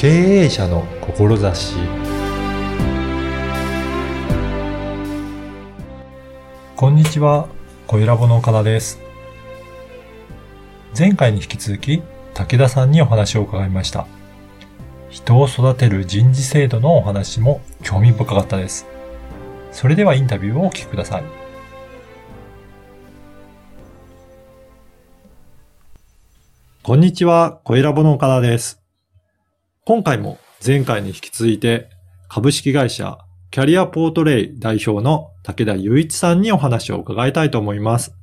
経営者の志こんにちは、小ラボの岡田です。前回に引き続き、武田さんにお話を伺いました。人を育てる人事制度のお話も興味深かったです。それではインタビューをお聞きください。こんにちは、小ラボの岡田です。今回も前回に引き続いて、株式会社キャリアポートレイ代表の武田雄一さんにお話を伺いたいと思います。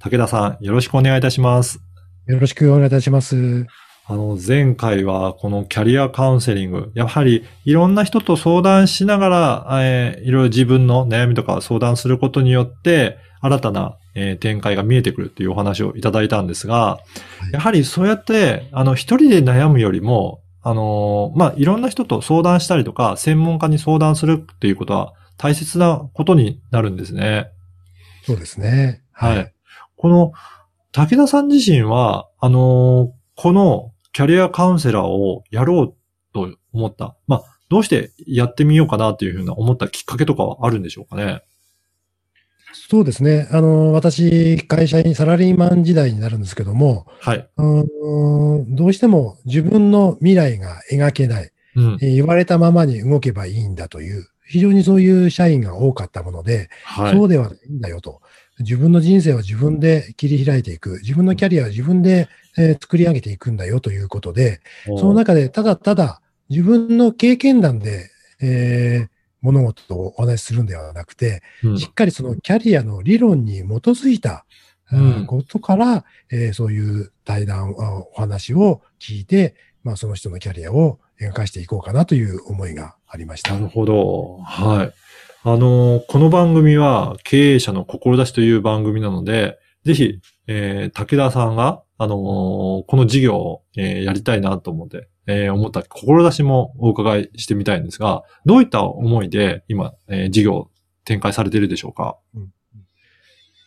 武田さん、よろしくお願いいたします。よろしくお願いいたします。あの、前回はこのキャリアカウンセリング、やはりいろんな人と相談しながら、えーいろいろ自分の悩みとか相談することによって、新たな、えー展開が見えてくるっていうお話をいただいたんですが、いやはりそうやって、あの、一人で悩むよりも、あのーまあ、いろんな人と相談したりとか、専門家に相談するっていうことは大切なことになるんですね。そうですね。はい。。この、武田さん自身は、あのーこのキャリアカウンセラーをやろうと思った。まあ、どうしてやってみようかなっていうふうな思ったきっかけとかはあるんでしょうかね？そうですね。あの、私、会社員、サラリーマン時代になるんですけども、はい。うーんどうしても自分の未来が描けない、うん。えー言われたままに動けばいいんだという、非常にそういう社員が多かったもので、はい。そうではないんだよと。自分の人生は自分で切り開いていく。自分のキャリアは自分で、えー作り上げていくんだよということで、その中でただただ自分の経験談で、えー物事をお話しするんではなくて、うんしっかりそのキャリアの理論に基づいた、うんことから、えーそういう対談、あお話を聞いて、まあ、その人のキャリアを描かしていこうかなという思いがありました。なるほど。はい。あの、この番組は経営者の志という番組なので、ぜひ、えー、武田さんが、あのーこの事業を、えーやりたいなと思って、えー思った志もお伺いしてみたいんですが、どういった思いで今、えー事業を展開されているでしょうか、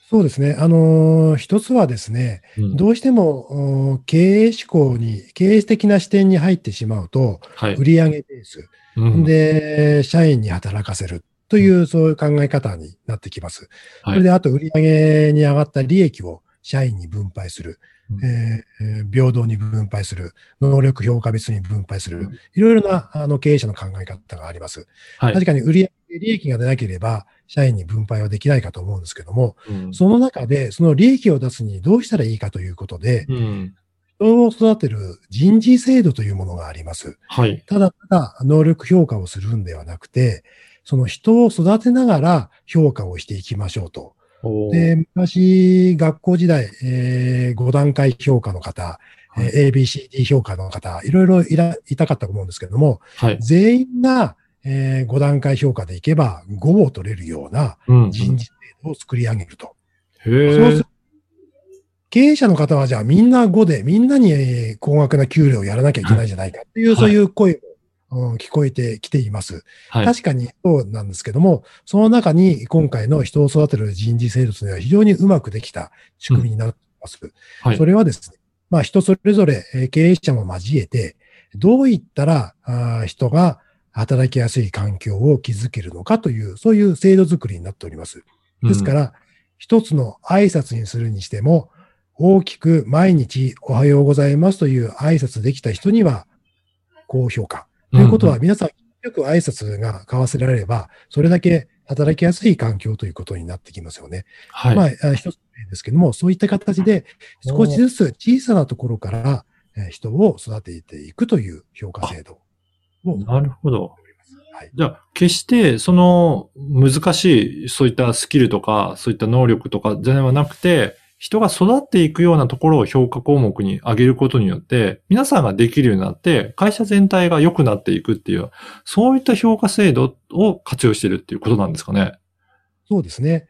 そうですね。あのー一つはですね、うん。どうしてもお経営志向に、経営的な視点に入ってしまうと、はい。売上ベース、うん。で、社員に働かせるという、そういう考え方になってきます。はい。それで、あと、売上に上がった利益を社員に分配する、うんえーえー平等に分配する、能力評価別に分配するうん、いろいろなあの経営者の考え方があります。はい確かに売上利益が出なければ、社員に分配はできないかと思うんですけども、うんその中で、その利益を出すにどうしたらいいかということで、うん人を育てる人事制度というものがあります。はい。ただただ能力評価をするんではなくて、その人を育てながら評価をしていきましょうと。で、昔、学校時代、え5段階評価の方、はいえー ABCD 評価の方、いろいろいらいたかったと思うんですけども、はい。全員が、え5段階評価でいけば5を取れるようなうん人事制度を作り上げると。へえそうする。経営者の方はじゃあみんな5で、みんなにえー高額な給料をやらなきゃいけないんじゃないかっていう、はいそういう声も、うん聞こえてきています。はい。確かにそうなんですけども、その中に今回の人を育てる人事制度というのは非常にうまくできた仕組みになっています。はいそ。れはですね、まあ人それぞれえー経営者も交えて、どういったらあー人が働きやすい環境を築けるのかという、そういう制度づくりになっております。ですからら、一つの挨拶にするにしても、大きく毎日おはようございますという挨拶できた人には高評価。ということは、皆さんよく挨拶が交わせられれば、それだけ働きやすい環境ということになってきますよね。はい。まあ、あ一つですけども、そういった形で少しずつ小さなところからえー人を育てていくという評価制度を。なるほど。はい。じゃあ、決して、その、難しい、そういったスキルとか、そういった能力とかではなくて、人が育っていくようなところを評価項目に上げることによって、皆さんができるようになって、会社全体が良くなっていくっていう、そういった評価制度を活用しているっていうことなんですかね。そうですね。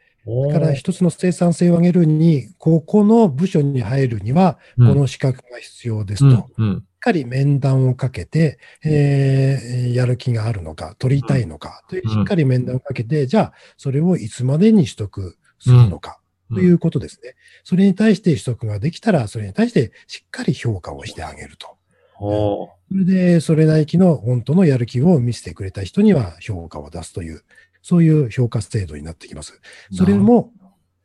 だだから一つの生産性を上げるに、ここの部署に入るには、この資格が必要ですと。しっうん、うん。かり面談をかけて、えーやる気があるのか、取りたいのか、といううんしっかり面談をかけて、じゃあ、それをいつまでに取得するのか、ということですね。それに対して取得ができたら、それに対してしっかり評価をしてあげると。それで、それなりきの本当のやる気を見せてくれた人には評価を出すという、そういう評価制度になってきます。それも、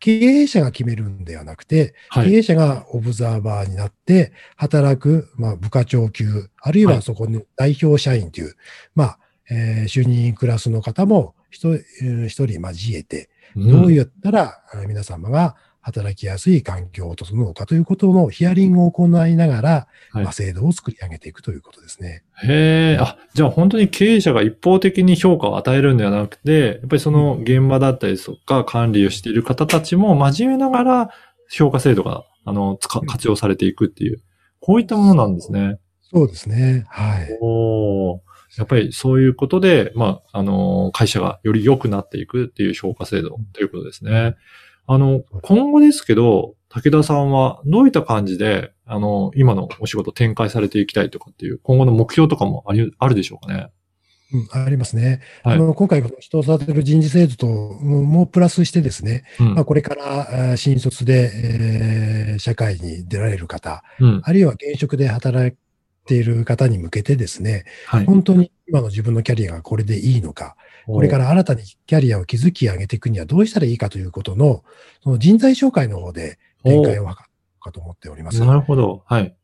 経営者が決めるんではなくて、はい、経営者がオブザーバーになって働く、まあ、部下長級、あるいはそこに代表社員という、はい、まあ、えー、就任クラスの方も一人交えて、どうやったら皆様が働きやすい環境を整うかということのヒアリングを行いながら、はい、まあ、制度を作り上げていくということですね。へえ、あ、じゃあ本当に経営者が一方的に評価を与えるんではなくて、やっぱりその現場だったりとか管理をしている方たちも交えながら評価制度が、あの、活用されていくっていう、こういったものなんですね。そうですね。はい。おやっぱりそういうことで、まあ、あの、会社がより良くなっていくっていう評価制度ということですね。あの、今後ですけど、武田さんはどういった感じで、あの、今のお仕事展開されていきたいとかっていう、今後の目標とかもあり、あるでしょうかね？うん、ありますね。はい、あの今回、人を育てる人事制度ともプラスしてですね、うん、まあ、これから新卒で、えー、社会に出られる方、うん、あるいは現職で働いている方に向けてですね、はい、本当に今の自分のキャリアがこれでいいのか、これから新たにキャリアを築き上げていくにはどうしたらいいかということの、その人材紹介の方で展開を図るかと思っております。なるほど。はい。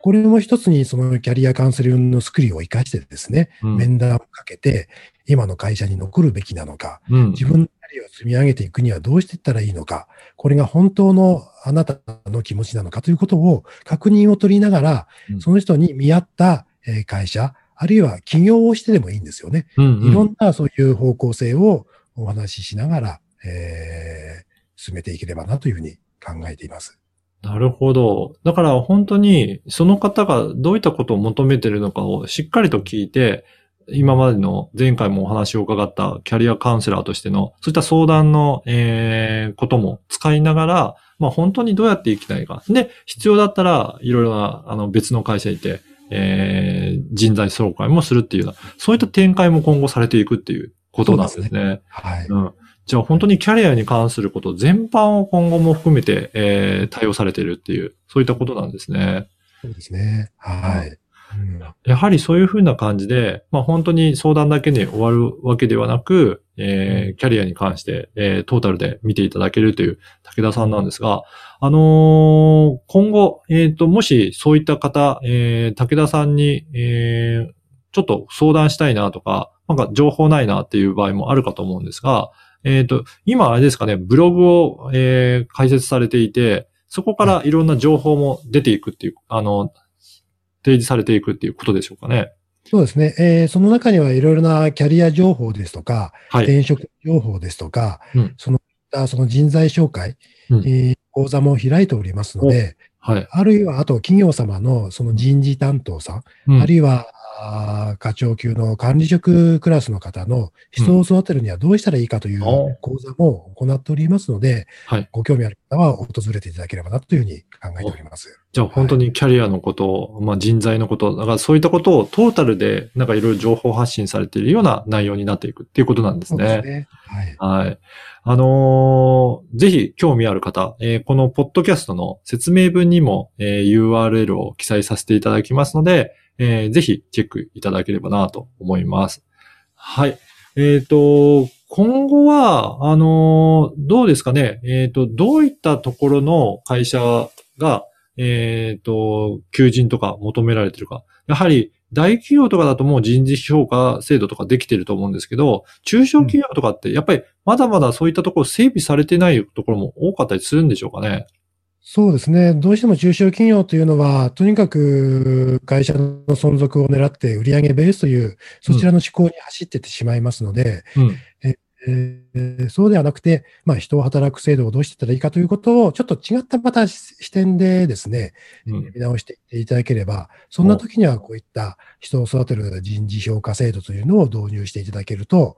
これも一つにそのキャリアカウンセリングのスクリーを活かしてですね、うん、面談をかけて、今の会社に残るべきなのか、うん、自分のキャリアを積み上げていくにはどうしていったらいいのか、これが本当のあなたの気持ちなのかということを確認を取りながら、うん、その人に見合った会社、あるいは起業をしてでもいいんですよね。うんうん、いろんなそういう方向性をお話ししながら、えー、進めていければなというふうに考えています。なるほど。だから本当にその方がどういったことを求めているのかをしっかりと聞いて、今までの前回もお話を伺ったキャリアカウンセラーとしての、そういった相談の、えー、ことも使いながら、まあ本当にどうやっていきたいか。で、必要だったらいろいろなあの別の会社にいて、えー、人材紹介もするっていうような、そういった展開も今後されていくっていうことなんですね。すねはい。うん。じゃあ本当にキャリアに関すること全般を今後も含めて、えー、対応されているっていう、そういったことなんですね。そうですね。はい。やはりそういうふうな感じで、まあ本当に相談だけに終わるわけではなく、えー、キャリアに関して、えー、トータルで見ていただけるという武田さんなんですが、あのー、今後、えっ、ー、と、もしそういった方、えー、武田さんに、えー、ちょっと相談したいなとか、なんか情報ないなっていう場合もあるかと思うんですが、えっ、ー、と、今あれですかね、ブログを、えー、開設されていて、そこからいろんな情報も出ていくっていう、あの、提示されていくっていうことでしょうかね。そうですね。えー、その中にはいろいろなキャリア情報ですとか、はい、転職情報ですとか、うん、そのその人材紹介、うん、えー、講座も開いておりますので、はい、あるいは、あと企業様のその人事担当さん、うん、あるいは課長級の管理職クラスの方の人を育てるにはどうしたらいいかという講座も行っておりますので、はい、ご興味ある方は訪れていただければなというふうに考えております。じゃあ本当にキャリアのこと、はい、まあ人材のこと、だからそういったことをトータルでなんかいろいろ情報発信されているような内容になっていくっていうことなんですね。そうですね。はい。はい。あのー、ぜひ興味ある方、えー、このポッドキャストの説明文にも、えー、URL を記載させていただきますので、えー、ぜひチェックいただければなと思います。はい。えっ、ー、と、今後は、あのー、どうですかね？えっ、ー、と、どういったところの会社が、えっ、と、求人とか求められてるか。やはり、大企業とかだともう人事評価制度とかできてると思うんですけど、中小企業とかってやっぱりまだまだそういったところ整備されてないところも多かったりするんでしょうかね？そうですね。どうしても中小企業というのは、とにかく会社の存続を狙って売上ベースという、そちらの思考に走ってってしまいますので、うん、えー、そうではなくて、まあ、人を働く制度をどうしていったらいいかということを、ちょっと違ったまた視点でですね、うん、見直していただければ、そんな時にはこういった人を育てる人事評価制度というのを導入していただけると、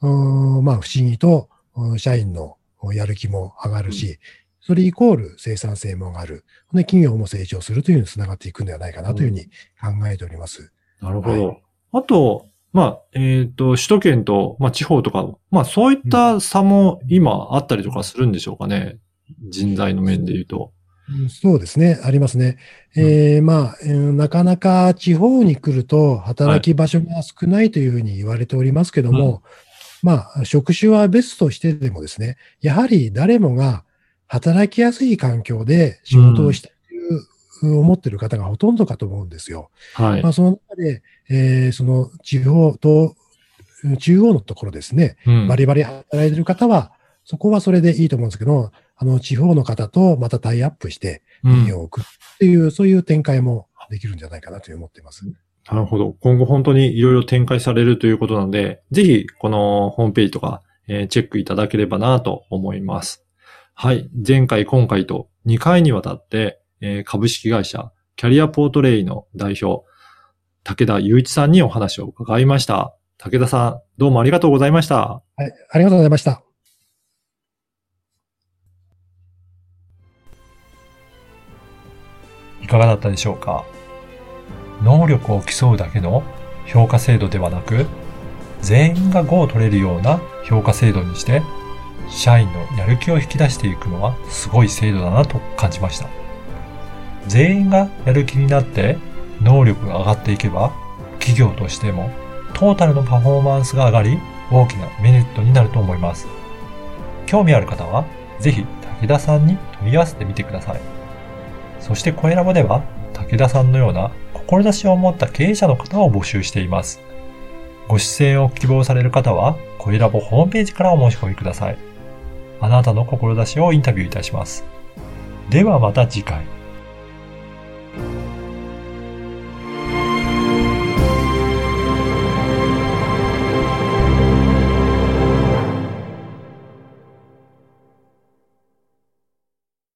うん、まあ、不思議と社員のやる気も上がるし、それイコール生産性も上がる。で、企業も成長するというのにつながっていくんではないかなというふうに考えております。なるほど。はい、あと、まあ、えっ、ー、と、首都圏と、まあ、地方とか、まあ、そういった差も今あったりとかするんでしょうかね。人材の面で言うと。そうですね、ありますね。えー、まあ、なかなか地方に来ると働き場所が少ないというふうに言われておりますけども、はいまあ、職種は別としてでもですね、やはり誰もが働きやすい環境で仕事をしたいという、思っている方がほとんどかと思うんですよ。はい。まあ、その中で、えー、その地方と、中央のところですね、うん、バリバリ働いている方は、そこはそれでいいと思うんですけど、あの、地方の方とまたタイアップして、民を置くっていう、うん、そういう展開もできるんじゃないかなと思っています。なるほど。今後本当にいろいろ展開されるということなので、ぜひこのホームページとか、えー、チェックいただければなと思います。はい。前回、今回と2回にわたって、えー、株式会社キャリアポートレイの代表、武田雄一さんにお話を伺いました。武田さん、どうもありがとうございました。はい、ありがとうございました。いかがだったでしょうか？能力を競うだけの評価制度ではなく、全員が5を取れるような評価制度にして、社員のやる気を引き出していくのはすごい制度だなと感じました。全員がやる気になって能力が上がっていけば、企業としてもトータルのパフォーマンスが上がり、大きなメリットになると思います。興味ある方は、ぜひ武田さんに問い合わせてみてください。そしてコエラボでは、武田さんのような志を持った経営者の方を募集しています。ご出演を希望される方は、コエラボホームページからお申し込みください。あなたの志をインタビューいたします。ではまた次回。